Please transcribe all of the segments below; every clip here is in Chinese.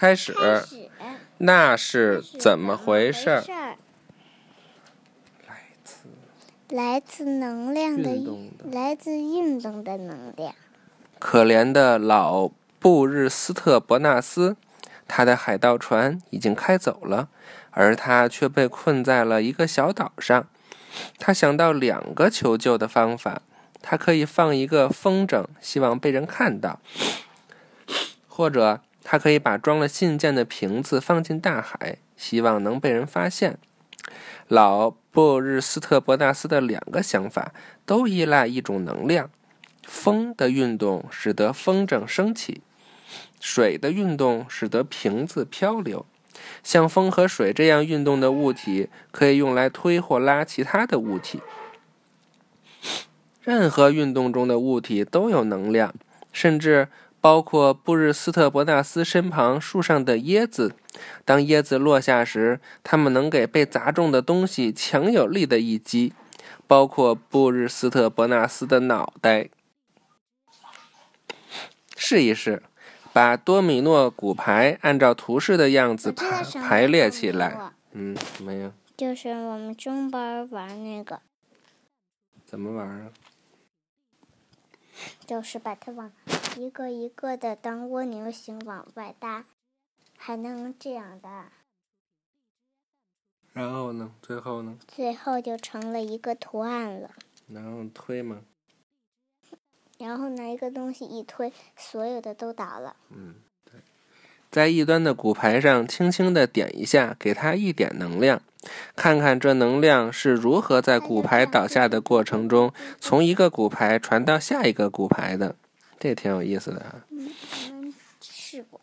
开始，那是是怎么回事儿？儿？来自来自能量的运来自运动的能量。可怜的老布日斯特伯纳斯，他的海盗船已经开走了，而他却被困在了一个小岛上。他想到两个求救的方法：他可以放一个风筝，希望被人看到；或者他可以把装了信件的瓶子放进大海，希望能被人发现。老布日斯特伯纳斯的两个想法都依赖一种能量。风的运动使得风筝升起，水的运动使得瓶子漂流。像风和水这样运动的物体，可以用来推或拉其他的物体。任何运动中的物体都有能量，甚至包括布日斯特伯纳斯身旁树上的椰子。当椰子落下时，它们能给被砸中的东西强有力的一击，包括布日斯特伯纳斯的脑袋。试一试，把多米诺骨牌按照图示的样子排排列起来。嗯，怎么样？就是我们中班玩那个，怎么玩啊？就是把它往一个一个的当蜗牛形往外搭，还能这样搭，然后呢？最后呢？最后就成了一个图案了。然后推吗。然后拿一个东西一推，所有的都倒了。嗯，对。在一端的骨牌上轻轻的点一下，给它一点能量，看看这能量是如何在骨牌倒下的过程中，从一个骨牌传到下一个骨牌的。这挺有意思的哈！嗯，试过。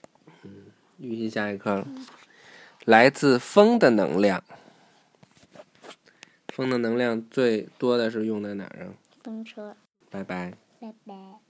预习下一课了。来自风的能量，风的能量最多的是用在哪儿啊？风车，拜拜。拜拜。